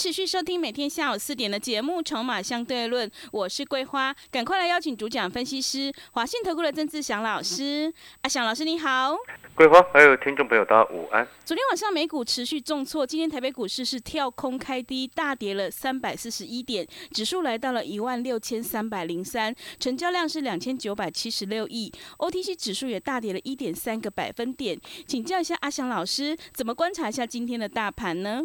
持续收听每天下午四点的节目《筹码相对论》，我是桂花，赶快来邀请主讲分析师华信投顾的曾志祥老师。阿祥老师你好，桂花还有听众朋友大家午安。昨天晚上美股持续重挫，今天台北股市是跳空开低，大跌了三百四十一点，指数来到了一万六千三百零三，成交量是两千九百七十六亿，OTC 指数也大跌了一点三个百分点。请教一下阿祥老师，怎么观察一下今天的大盘呢？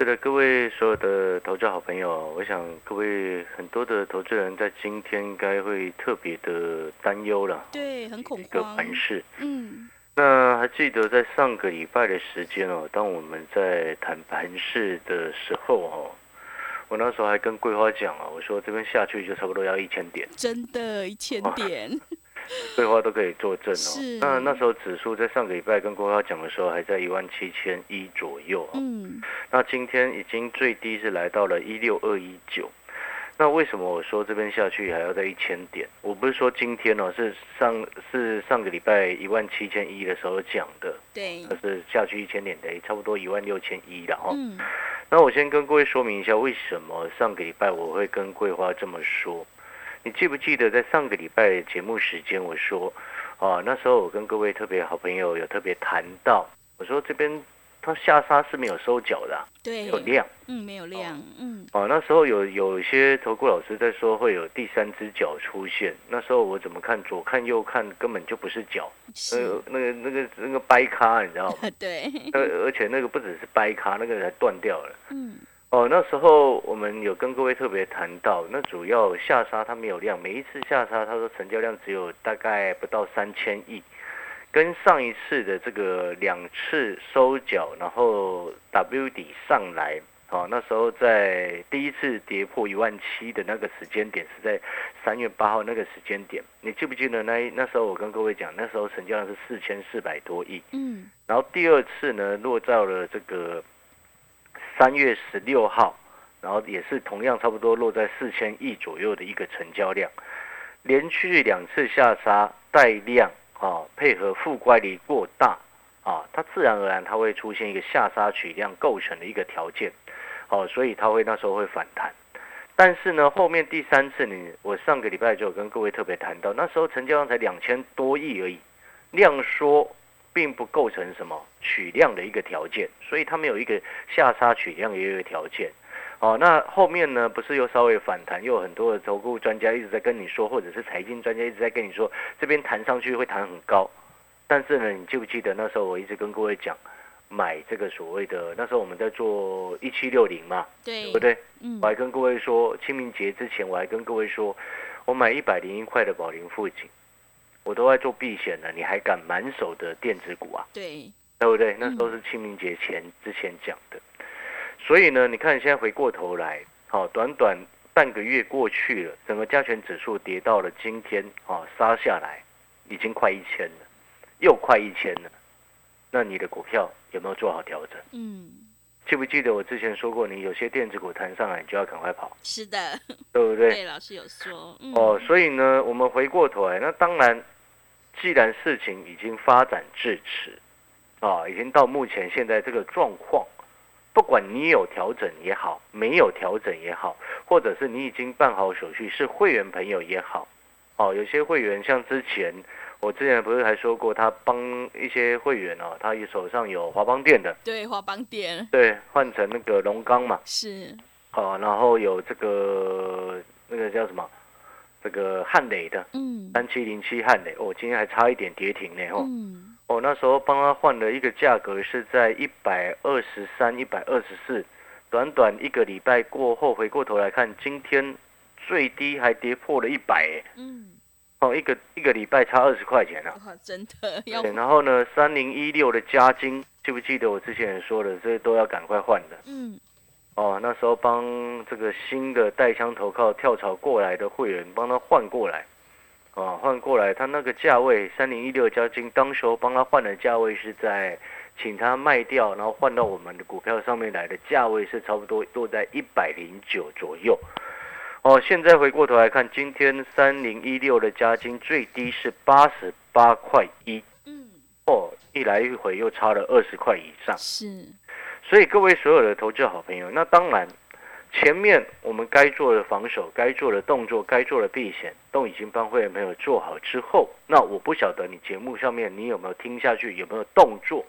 是的，各位所有的投资好朋友，我想各位很多的投资人在今天应该会特别的担忧了，对，很恐慌。一个盘势，嗯，那还记得在上个礼拜的时间哦，当我们在谈盘势的时候哦，我那时候还跟桂花讲啊，我说这边下去就差不多要一千点，真的，一千点。桂花都可以作证哦。那那时候指数在上个礼拜跟桂花讲的时候，还在一万七千一左右。嗯。那今天已经最低是来到了一六二一九。那为什么我说这边下去还要在一千点？我不是说今天哦，是上是上个礼拜一万七千一的时候讲的。对。可是下去一千点得差不多一万六千一了哦。嗯。那我先跟各位说明一下，为什么上个礼拜我会跟桂花这么说。你记不记得在上个礼拜节目时间，我说，啊，那时候我跟各位特别好朋友有特别谈到，我说这边它下杀是没有收脚的，对，有量，嗯，没有量，嗯，哦，那时候有有一些投顾老师在说会有第三只脚出现，那时候我怎么看，左看右看根本就不是脚，呃，那个那个那个掰咖，你知道吗？对，而而且那个不只是掰咖，那个还断掉了，嗯。哦，那时候我们有跟各位特别谈到，那主要下杀它没有量，每一次下杀，他说成交量只有大概不到三千亿，跟上一次的这个两次收脚，然后 W 底上来，哦，那时候在第一次跌破一万七的那个时间点是在三月八号那个时间点，你记不记得那那时候我跟各位讲，那时候成交量是四千四百多亿，嗯，然后第二次呢落到了这个。三月十六号，然后也是同样差不多落在四千亿左右的一个成交量，连续两次下杀带量啊，配合负乖离过大啊，它自然而然它会出现一个下杀取量构成的一个条件，哦，所以它会那时候会反弹。但是呢，后面第三次你我上个礼拜就有跟各位特别谈到，那时候成交量才两千多亿而已，量缩。并不构成什么取量的一个条件，所以它没有一个下杀取量的一个条件。哦，那后面呢，不是又稍微反弹，又有很多的投顾专家一直在跟你说，或者是财经专家一直在跟你说，这边弹上去会弹很高。但是呢，你记不记得那时候我一直跟各位讲，买这个所谓的那时候我们在做一七六零嘛，对不对？嗯，我还跟各位说，清明节之前我还跟各位说，我买一百零一块的宝林附近。我都在做避险了，你还敢满手的电子股啊？对，对不对？那都是清明节前之前讲的。所以呢，你看现在回过头来，好，短短半个月过去了，整个加权指数跌到了今天，啊，杀下来已经快一千了，又快一千了。那你的股票有没有做好调整？嗯，记不记得我之前说过，你有些电子股弹上来，你就要赶快跑。是的，对不对？对，老师有说。哦，所以呢，我们回过头来，那当然。既然事情已经发展至此，啊，已经到目前现在这个状况，不管你有调整也好，没有调整也好，或者是你已经办好手续是会员朋友也好，哦，有些会员像之前我之前不是还说过，他帮一些会员哦，他手上有华邦店的，对，华邦店，对，换成那个龙钢嘛，是，哦，然后有这个那个叫什么？这个汉磊的，嗯，三七零七汉磊，哦，今天还差一点跌停呢，哦，哦，那时候帮他换了一个价格是在一百二十三、一百二十四，短短一个礼拜过后，回过头来看，今天最低还跌破了一百，嗯，哦，一个一个礼拜差二十块钱啊，真的要。然后呢，三零一六的加金，记不记得我之前说的，这些都要赶快换的，嗯。哦，那时候帮这个新的带枪投靠跳槽过来的会员帮他换过来，哦，换过来，他那个价位三零一六交金，当时候帮他换的价位是在，请他卖掉，然后换到我们的股票上面来的价位是差不多落在一百零九左右。哦，现在回过头来看，今天三零一六的加金最低是八十八块一，嗯，哦，一来一回又差了二十块以上，是，所以各位所有的投资好朋友，那当然前面我们该做的防守、该做的动作、该做的避险，都已经帮会员朋友做好之后，那我不晓得你节目上面你有没有听下去，有没有动作，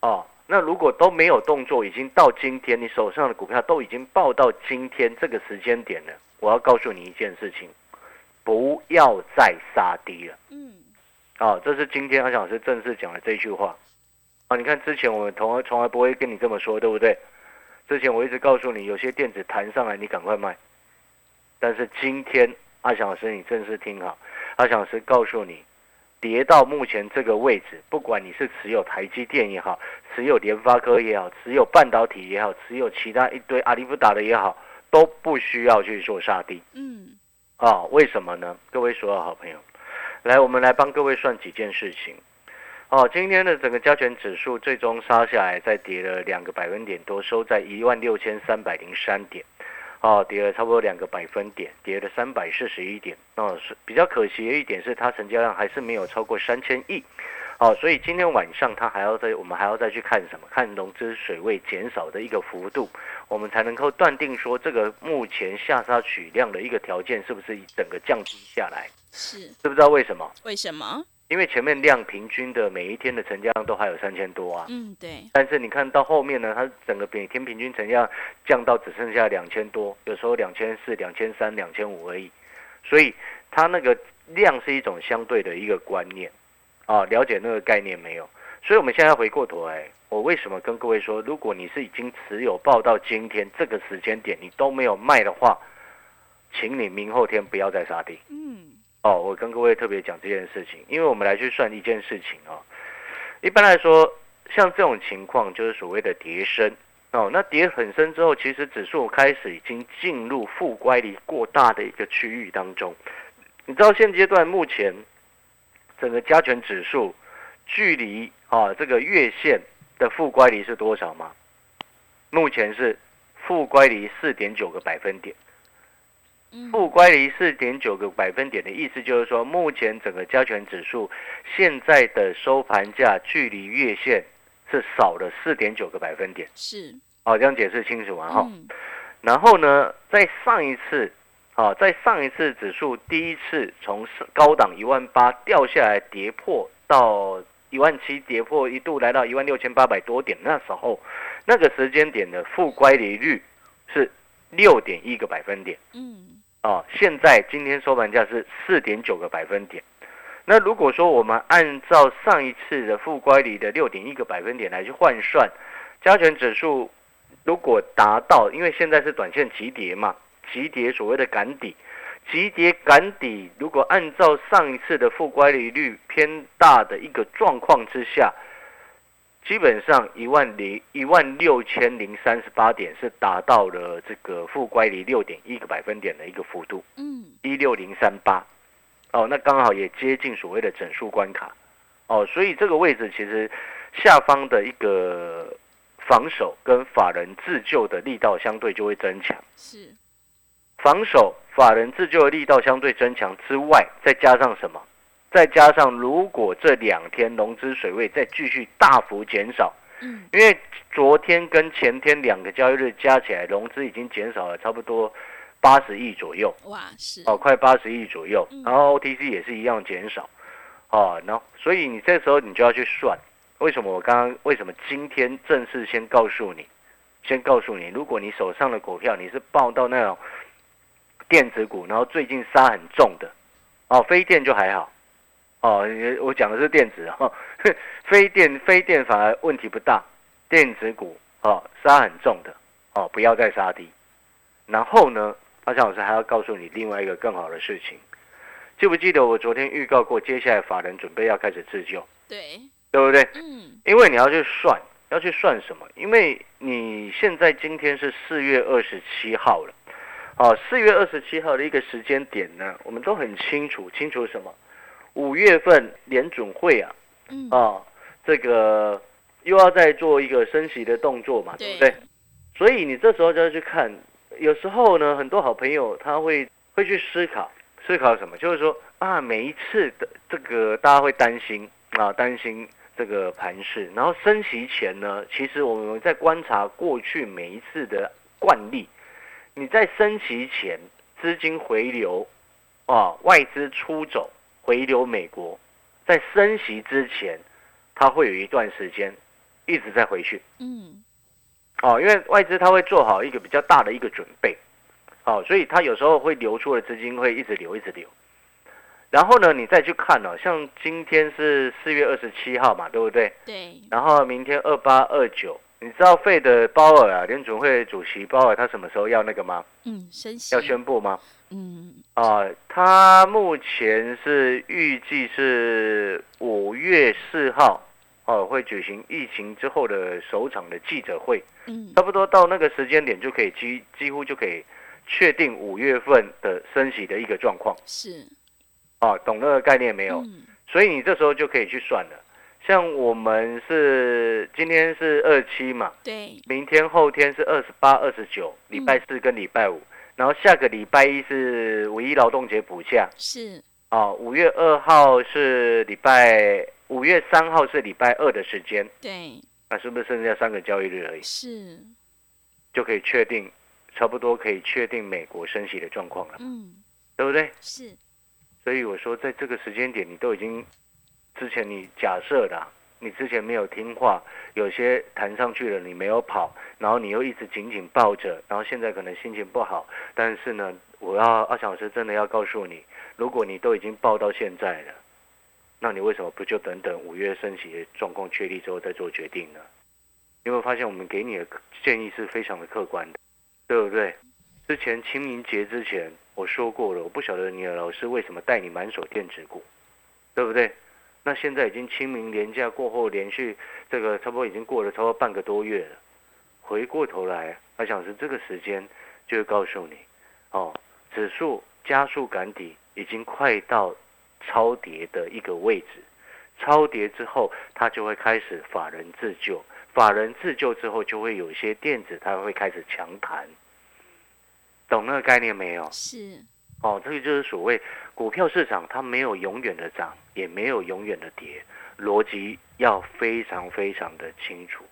哦？那如果都没有动作，已经到今天，你手上的股票都已经报到今天这个时间点了，我要告诉你一件事情，不要再杀低了。嗯，啊，这是今天阿翔老师正式讲的这句话。啊，你看之前我们从来从来不会跟你这么说，对不对？之前我一直告诉你，有些电子弹上来，你赶快卖。但是今天阿翔老师，你正式听好，阿翔老师告诉你。跌到目前这个位置，不管你是持有台积电也好，持有联发科也好，持有半导体也好，持有其他一堆阿里不打的也好，都不需要去做杀低。嗯，啊，为什么呢？各位所有好朋友，来，我们来帮各位算几件事情。哦，今天的整个加权指数最终杀下来，再跌了两个百分点多，收在一万六千三百零三点。哦，跌了差不多两个百分点，跌了三百四十一点。哦，是比较可惜的一点是，它成交量还是没有超过三千亿。哦，所以今天晚上它还要再，我们还要再去看什么？看融资水位减少的一个幅度，我们才能够断定说这个目前下杀取量的一个条件是不是整个降低下来？是，知不知道为什么？为什么？因为前面量平均的每一天的成交量都还有三千多啊，嗯对，但是你看到后面呢，它整个每天平均成交量降到只剩下两千多，有时候两千四、两千三、两千五而已，所以它那个量是一种相对的一个观念啊，了解那个概念没有？所以我们现在回过头来，我为什么跟各位说，如果你是已经持有报到今天这个时间点，你都没有卖的话，请你明后天不要再杀跌。嗯。哦，我跟各位特别讲这件事情，因为我们来去算一件事情哦。一般来说，像这种情况就是所谓的跌深哦。那跌很深之后，其实指数开始已经进入负乖离过大的一个区域当中。你知道现阶段目前整个加权指数距离啊这个月线的负乖离是多少吗？目前是负乖离四点九个百分点。负乖离四点九个百分点的意思就是说，目前整个加权指数现在的收盘价距离月线是少了四点九个百分点。是，哦，这样解释清楚吗？哈。然后呢，在上一次，啊，在上一次指数第一次从高档一万八掉下来，跌破到一万七，跌破一度来到一万六千八百多点，那时候那个时间点的负乖离率是六点一个百分点。嗯。哦，现在今天收盘价是四点九个百分点。那如果说我们按照上一次的负乖离的六点一个百分点来去换算，加权指数如果达到，因为现在是短线急跌嘛，急跌所谓的赶底，急跌赶底，如果按照上一次的负乖离率偏大的一个状况之下。基本上一万零一万六千零三十八点是达到了这个负乖离六点一个百分点的一个幅度，嗯，一六零三八，哦，那刚好也接近所谓的整数关卡，哦，所以这个位置其实下方的一个防守跟法人自救的力道相对就会增强，是，防守法人自救的力道相对增强之外，再加上什么？再加上，如果这两天融资水位再继续大幅减少，嗯，因为昨天跟前天两个交易日加起来，融资已经减少了差不多八十亿左右，哇，是。哦，快八十亿左右，然后 OTC 也是一样减少，哦，然后所以你这时候你就要去算，为什么我刚刚为什么今天正式先告诉你，先告诉你，如果你手上的股票你是报到那种电子股，然后最近杀很重的，哦，非电就还好。哦，我讲的是电子哈，非电非电反而问题不大，电子股哦杀很重的哦，不要再杀低。然后呢，阿强老师还要告诉你另外一个更好的事情，记不记得我昨天预告过，接下来法人准备要开始自救，对，对不对？嗯，因为你要去算，要去算什么？因为你现在今天是四月二十七号了，哦，四月二十七号的一个时间点呢，我们都很清楚，清楚什么？五月份联准会啊，嗯，啊，这个又要再做一个升息的动作嘛，对不对？所以你这时候就要去看，有时候呢，很多好朋友他会会去思考，思考什么？就是说啊，每一次的这个大家会担心啊，担心这个盘势，然后升息前呢，其实我们在观察过去每一次的惯例，你在升息前资金回流啊，外资出走回流美国，在升息之前，它会有一段时间一直在回去，嗯。哦，因为外资它会做好一个比较大的一个准备，哦，所以它有时候会流出的资金会一直流，一直流。然后呢，你再去看哦，像今天是四月二十七号嘛，对不对？对。然后明天二八二九，你知道费的鲍尔啊，联准会主席鲍尔他什么时候要那个吗？嗯，升息要宣布吗？嗯。啊，他目前是预计是五月四号。哦，会举行疫情之后的首场的记者会，嗯，差不多到那个时间点就可以几几乎就可以确定五月份的升息的一个状况。是，啊，懂那个概念没有？嗯，所以你这时候就可以去算了。像我们是今天是二七嘛，对，明天后天是二十八、二十九，礼拜四跟礼拜五，然后下个礼拜一是五一劳动节补假，是，哦，五月二号是礼拜。五月三号是礼拜二的时间，对，那是不是剩下三个交易日而已？是，就可以确定，差不多可以确定美国升息的状况了，嗯，对不对？是，所以我说，在这个时间点，你都已经之前你假设的，你之前没有听话，有些弹上去了，你没有跑，然后你又一直紧紧抱着，然后现在可能心情不好，但是呢，我要二小时真的要告诉你，如果你都已经抱到现在了。那你为什么不就等等五月升息的状况确立之后再做决定呢？有没有发现我们给你的建议是非常的客观的，对不对？之前清明节之前我说过了，我不晓得你的老师为什么带你满手电子股，对不对？那现在已经清明年假过后，连续这个差不多已经过了超过半个多月了，回过头来，我想是这个时间就会告诉你，哦，指数加速赶底已经快到。超跌的一个位置，超跌之后，它就会开始法人自救，法人自救之后，就会有一些电子它会开始强弹，懂那个概念没有？是，哦，这个就是所谓股票市场，它没有永远的涨，也没有永远的跌，逻辑要非常非常的清楚。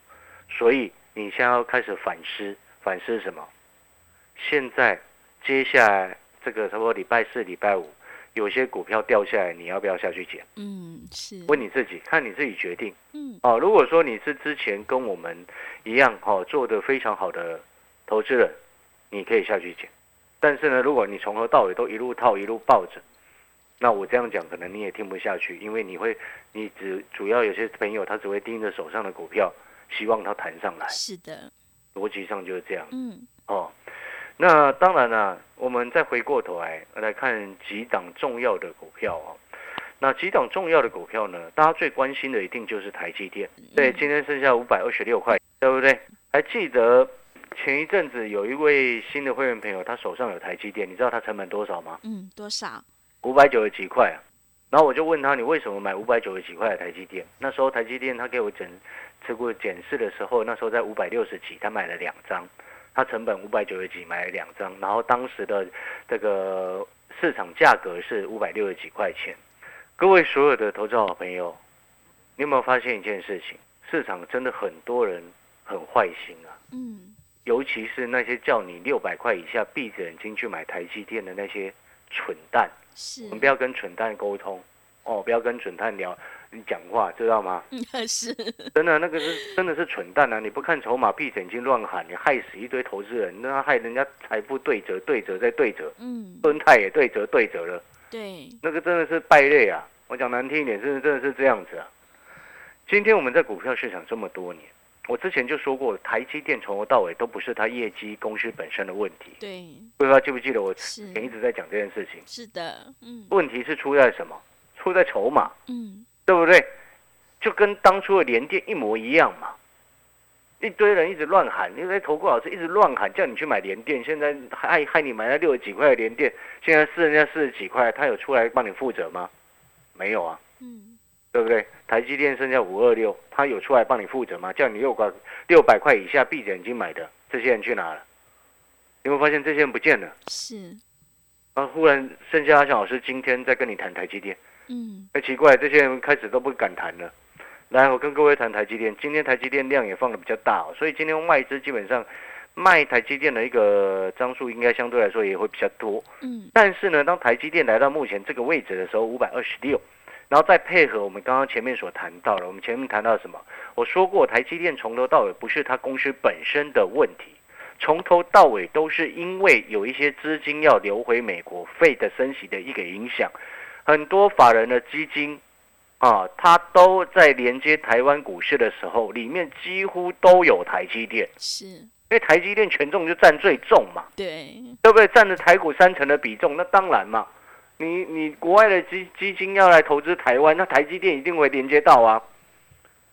所以你现在要开始反思，反思什么？现在接下来这个差不多礼拜四、礼拜五。有些股票掉下来，你要不要下去捡？嗯，是。问你自己，看你自己决定。嗯，哦，如果说你是之前跟我们一样，哦，做的非常好的投资人，你可以下去捡。但是呢，如果你从头到尾都一路套一路抱着，那我这样讲可能你也听不下去，因为你会，你只主要有些朋友他只会盯着手上的股票，希望它弹上来。是的，逻辑上就是这样。嗯，哦。那当然了，我们再回过头来来看几档重要的股票啊。那几档重要的股票呢？大家最关心的一定就是台积电。对，今天剩下五百二十六块，对不对？还记得前一阵子有一位新的会员朋友，他手上有台积电，你知道他成本多少吗？嗯，多少？五百九十几块啊。然后我就问他，你为什么买五百九十几块的台积电？那时候台积电他给我整持股检视的时候，那时候在五百六十几，他买了两张。他成本五百九十几买了两张，然后当时的这个市场价格是五百六十几块钱。各位所有的投资好朋友，你有没有发现一件事情？市场真的很多人很坏心啊。嗯。尤其是那些叫你六百块以下闭着眼睛去买台积电的那些蠢蛋。是。我们不要跟蠢蛋沟通哦，不要跟蠢蛋聊。你讲话知道吗？是，真的那个是真的是蠢蛋啊！你不看筹码，闭着眼睛乱喊，你害死一堆投资人，那害人家财富对折、对折再对折。嗯，敦泰也对折、对折了。对，那个真的是败类啊！我讲难听一点，真的真的是这样子啊！今天我们在股票市场这么多年，我之前就说过，台积电从头到尾都不是它业绩公司本身的问题。对，不知道记不记得我前一直在讲这件事情？是的，嗯，问题是出在什么？出在筹码。嗯。对不对？就跟当初的联电一模一样嘛。一堆人一直乱喊，因为投顾老师一直乱喊，叫你去买联电，现在害害你买了六十几块的联电，现在四人家四十几块，他有出来帮你负责吗？没有啊，嗯，对不对？台积电剩下五二六，他有出来帮你负责吗？叫你六百六百块以下闭着眼睛买的，这些人去哪了？你会发现这些人不见了，是，然后忽然剩下阿翔老师今天在跟你谈台积电，嗯，哎奇怪，这些人开始都不敢谈了。来，我跟各位谈台积电。今天台积电量也放的比较大，哦所以今天外资基本上卖台积电的一个张数应该相对来说也会比较多。嗯，但是呢，当台积电来到目前这个位置的时候，五百二十六，然后再配合我们刚刚前面所谈到的，我们前面谈到什么？我说过，台积电从头到尾不是它公司本身的问题，从头到尾都是因为有一些资金要流回美国，费的升息的一个影响，很多法人的基金。啊，它都在连接台湾股市的时候，里面几乎都有台积电，是因为台积电权重就占最重嘛，对，对不对？占着台股三成的比重，那当然嘛，你你国外的基基金要来投资台湾，那台积电一定会连接到啊，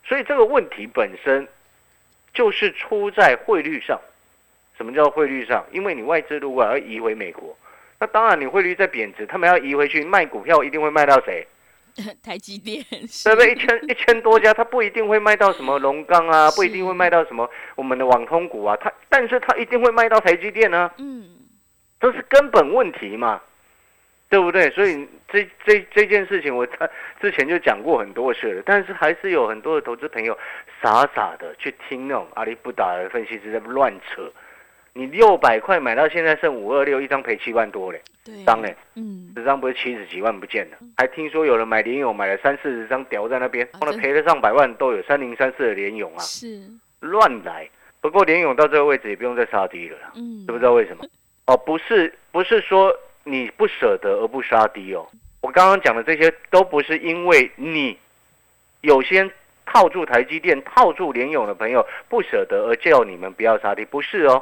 所以这个问题本身就是出在汇率上。什么叫汇率上？因为你外资如果要移回美国，那当然你汇率在贬值，他们要移回去卖股票，一定会卖到谁？台积电对不对？一千一千多家，它不一定会卖到什么龙钢啊，不一定会卖到什么我们的网通股啊，它但是它一定会卖到台积电呢。嗯，这是根本问题嘛，对不对？所以这这这件事情，我 他之前就讲过很多次了，但是还是有很多的投资朋友傻傻的去听那种阿里不达的分析师在乱扯。你六百块买到现在剩五二六一张赔七万多嘞，张嘞，嗯，十张不是七十几万不见了，还听说有人买联勇买了三四十张屌在那边，后来赔了上百万都有，三零三四的联勇啊，是乱来。不过联勇到这个位置也不用再杀低了，嗯，知不知道为什么？哦，不是不是说你不舍得而不杀低哦，我刚刚讲的这些都不是因为你有些套住台积电、套住联勇的朋友不舍得而叫你们不要杀低，不是哦。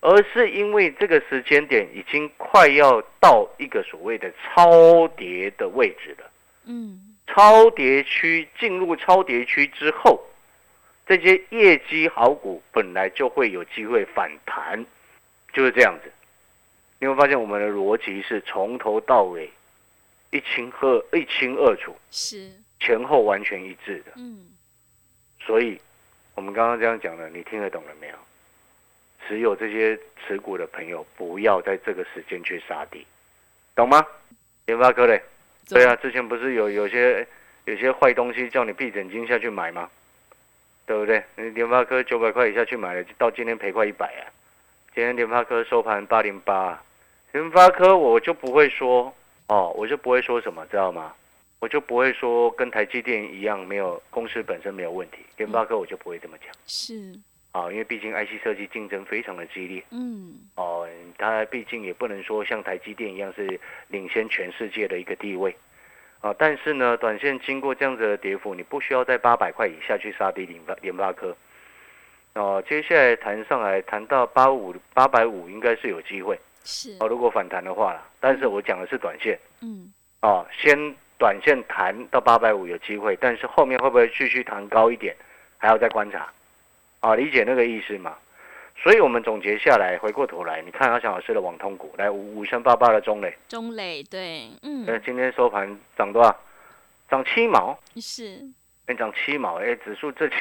而是因为这个时间点已经快要到一个所谓的超跌的位置了，嗯，超跌区进入超跌区之后，这些业绩好股本来就会有机会反弹，就是这样子。你会发现我们的逻辑是从头到尾一清二一清二楚，是前后完全一致的，嗯，所以我们刚刚这样讲的，你听得懂了没有？持有这些持股的朋友，不要在这个时间去杀低，懂吗？联发科嘞，对啊，之前不是有有些有些坏东西叫你闭眼睛下去买吗？对不对？你联发科九百块以下去买了，到今天赔快一百啊！今天联发科收盘八零八，联发科我就不会说哦，我就不会说什么，知道吗？我就不会说跟台积电一样没有公司本身没有问题，联发科我就不会这么讲。是。啊，因为毕竟 IC 设计竞争非常的激烈，嗯，哦，它毕竟也不能说像台积电一样是领先全世界的一个地位，啊，但是呢，短线经过这样子的跌幅，你不需要在八百块以下去杀低联发联发科，哦，接下来谈上来谈到八五八百五应该是有机会，是，哦，如果反弹的话但是我讲的是短线，嗯，哦，先短线谈到八百五有机会，但是后面会不会继续弹高一点，还要再观察。啊，理解那个意思嘛？所以我们总结下来，回过头来，你看阿翔老师的网通股，来五五三八八的中磊，中磊对，嗯，那今天收盘涨多少？涨七毛，是，哎，涨七毛，哎，指数这几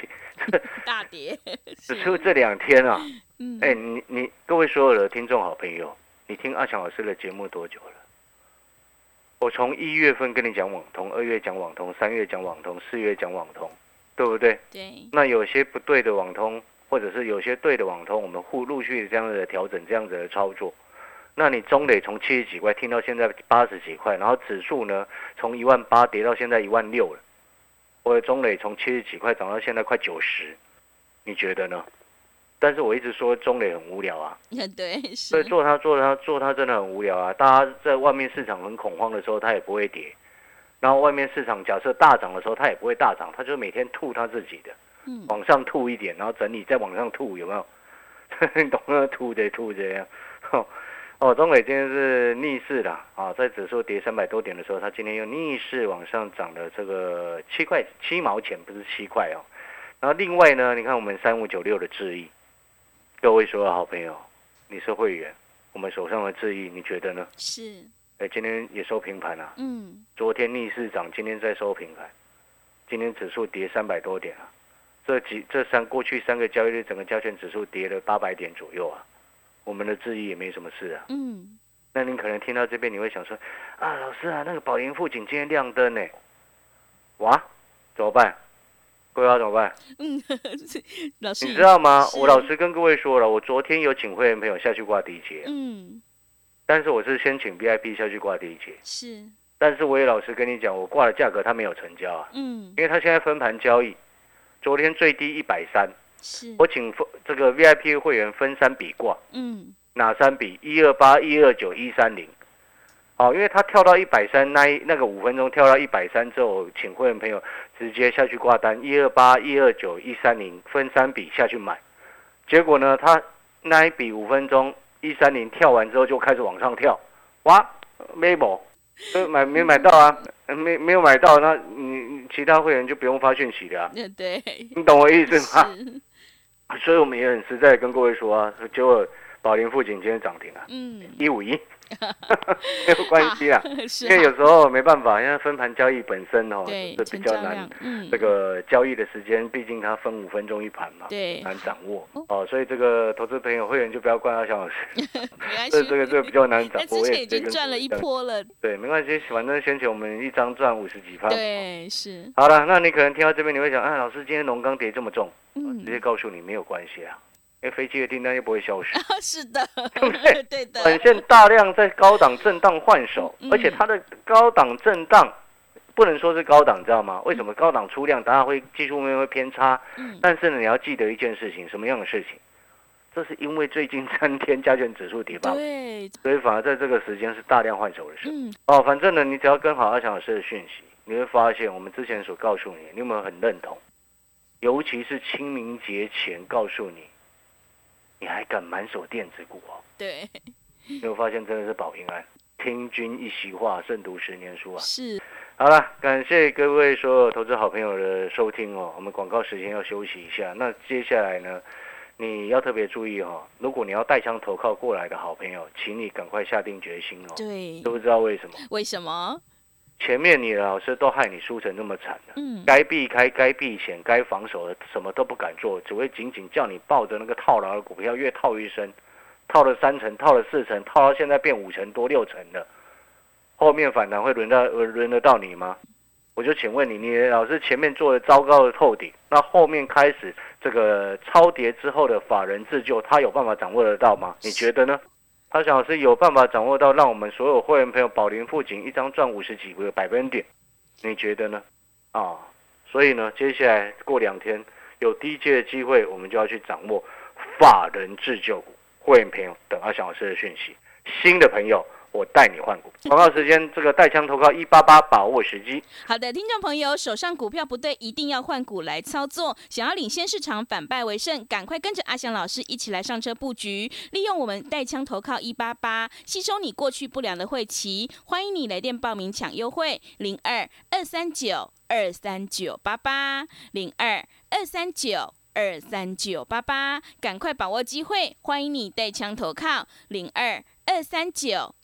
大跌，指数这两天啊，嗯，哎，你你各位所有的听众好朋友，你听阿强老师的节目多久了？我从一月份跟你讲网通，二月讲网通，三月讲网通，四月讲网通。对不对？对。那有些不对的网通，或者是有些对的网通，我们互陆续这样子的调整，这样子的操作。那你中磊从七十几块听到现在八十几块，然后指数呢从一万八跌到现在一万六了。我的中磊从七十几块涨到现在快九十，你觉得呢？但是我一直说中磊很无聊啊。对。所以做它做它做它真的很无聊啊！大家在外面市场很恐慌的时候，它也不会跌。然后外面市场假设大涨的时候，它也不会大涨，它就每天吐它自己的，嗯往上吐一点，然后整理再往上吐，有没有？你懂吗？吐着吐这样。哦，中磊今天是逆势的啊，在指数跌三百多点的时候，它今天又逆势往上涨了这个七块七毛钱，不是七块哦。然后另外呢，你看我们三五九六的智毅，各位所有好朋友，你是会员，我们手上的智毅，你觉得呢？是，哎，今天也收平盘啊。嗯，昨天逆市涨，今天再收平盘，今天指数跌三百多点啊。这几这三过去三个交易日，整个加权指数跌了八百点左右啊。我们的智毅也没什么事啊。嗯，那您可能听到这边，你会想说，啊，老师啊，那个宝林富锦今天亮灯呢，哇，怎么办？各位要怎么办？嗯，老师，你知道吗？我老师跟各位说了，我昨天有请会员朋友下去挂第一节，嗯，但是我是先请 VIP 下去挂第一节，是，但是我也老实跟你讲，我挂的价格他没有成交啊，嗯，因为他现在分盘交易，昨天最低一百三，是，我请分这个 VIP 会员分三笔挂，嗯，哪三笔？一二八、一二九、一三零。好，因为他跳到一百三，那一那个五分钟跳到一百三之后，请会员朋友直接下去挂单，一二八、一二九、一三零分三笔下去买。结果呢，他那一笔五分钟一三零跳完之后就开始往上跳，哇，没某，呃买没买到啊？没没有买到，那你你其他会员就不用发讯息了、啊，对 对，你懂我意思吗？所以我们也很实在跟各位说啊，结果宝林富锦今天涨停了，嗯，一五一，没有关系啦，是因为有时候没办法，因为分盘交易本身哦对，是比较难这个交易的时间，毕竟它分五分钟一盘嘛，对。难掌握哦。哦，所以这个投资朋友会员就不要怪阿翔老师，这这个这个比较难掌握。我前已经赚了一波了，对，没关系，反正先前我们一张赚五十几趴。对，是，好了，那你可能听到这边你会想，啊，老师今天龙钢跌这么重，嗯。直，接告诉你没有关系啊，飞机的订单又不会消失。是的，对不对 对的，短线大量在高档震荡换手，嗯而且它的高档震荡不能说是高档，知道吗？为什么高档出量，当然会技术面会偏差，嗯，但是呢，你要记得一件事情，什么样的事情？这是因为最近三天加权指数跌吧，对，所以反而在这个时间是大量换手的时候。嗯，哦，反正呢，你只要跟好阿强老师的讯息，你会发现我们之前所告诉你，你有没有很认同？尤其是清明节前告诉你，你还敢满手电子股哦？对，你有发现真的是保平安，听君一席话，胜读十年书啊！是，好了，感谢各位所有投资好朋友的收听哦。我们广告时间要休息一下，那接下来呢，你要特别注意哦。如果你要带枪投靠过来的好朋友，请你赶快下定决心哦。对都，不知道为什么？为什么？前面你的老师都害你输成那么惨了，嗯，该避开、该避险、该防守的什么都不敢做，只会紧紧叫你抱着那个套牢的股票越套越深，套了三成，套了四成，套到现在变五成多、六成了，后面反弹会轮到呃轮得到你吗？我就请问你，你的老师前面做的糟糕的透顶，那后面开始这个超跌之后的法人自救，他有办法掌握得到吗？你觉得呢？他想老师有办法掌握到，让我们所有会员朋友保龄附近一张赚五十几个百分点，你觉得呢？啊，所以呢，接下来过两天有低阶的机会，我们就要去掌握法人自救股。会员朋友等阿翔老师的讯息，新的朋友我带你换股。广告时间，这个带枪投靠一八八，把握时机。好的，听众朋友，手上股票不对，一定要换股来操作。想要领先市场，反败为胜，赶快跟着阿翔老师一起来上车布局，利用我们带枪投靠一八八，吸收你过去不良的晦气。欢迎你来电报名抢优惠，零二二三九二三九八八零二二三九。二三九八八，赶快把握机会！欢迎你带枪投靠零二二三九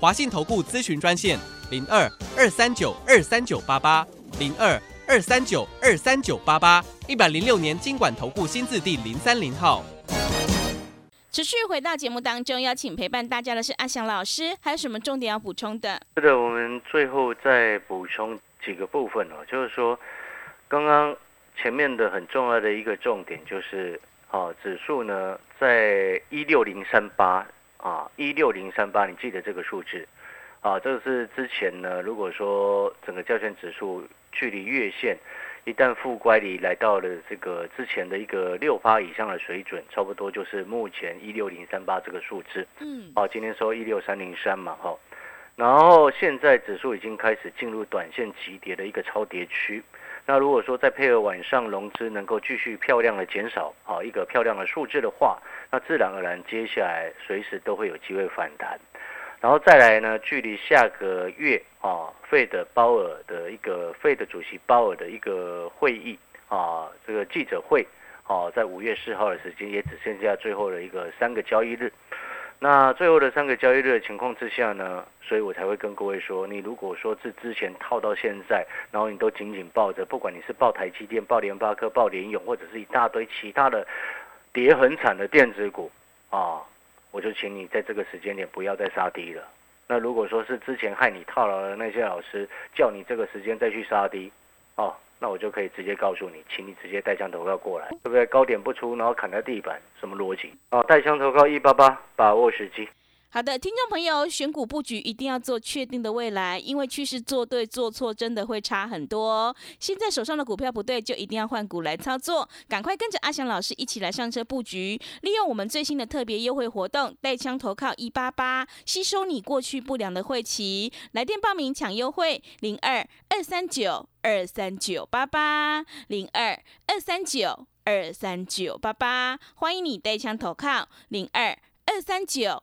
华信投顾咨询专线零二二三九二三九八八零二二三九二三九八八，一百零六年经管投顾新字第零三零号。持续回到节目当中，邀请陪伴大家的是阿翔老师，还有什么重点要补充的？是的，我们最后再补充几个部分哦，就是说，刚刚前面的很重要的一个重点就是，哦，指数呢在一六零三八啊，一六零三八，你记得这个数字啊？这个是之前呢，如果说整个加权指数距离月线一旦负乖离来到了这个之前的一个六趴以上的水准，差不多就是目前一六零三八这个数字。嗯，好，今天收一六三零三嘛，哈。然后现在指数已经开始进入短线急跌的一个超跌区。那如果说再配合晚上融资能够继续漂亮的减少，好一个漂亮的数字的话，那自然而然接下来随时都会有机会反弹。然后再来呢，距离下个月啊，费的鲍尔的一个费的主席鲍尔的一个会议啊，这个记者会啊，在五月四号的时间也只剩下最后的一个三个交易日。那最后的三个交易日的情况之下呢，所以我才会跟各位说，你如果说是之前套到现在，然后你都紧紧抱着，不管你是抱台积电、抱联发科、抱联永，或者是一大堆其他的跌很惨的电子股啊。我就请你在这个时间点不要再杀低了。那如果说是之前害你套牢的那些老师，叫你这个时间再去杀低，哦，那我就可以直接告诉你，请你直接带枪投票过来，对不对？高点不出，然后砍在地板，什么逻辑？哦，带枪投靠一八八，把握时机。好的，听众朋友，选股布局一定要做确定的未来，因为趋势做对做错真的会差很多。现在手上的股票不对，就一定要换股来操作，赶快跟着阿翔老师一起来上车布局，利用我们最新的特别优惠活动，带枪投靠一八八，吸收你过去不良的晦气，来电报名抢优惠零二二三九二三九八八零二二三九二三九八八，欢迎你带枪投靠零二二三九。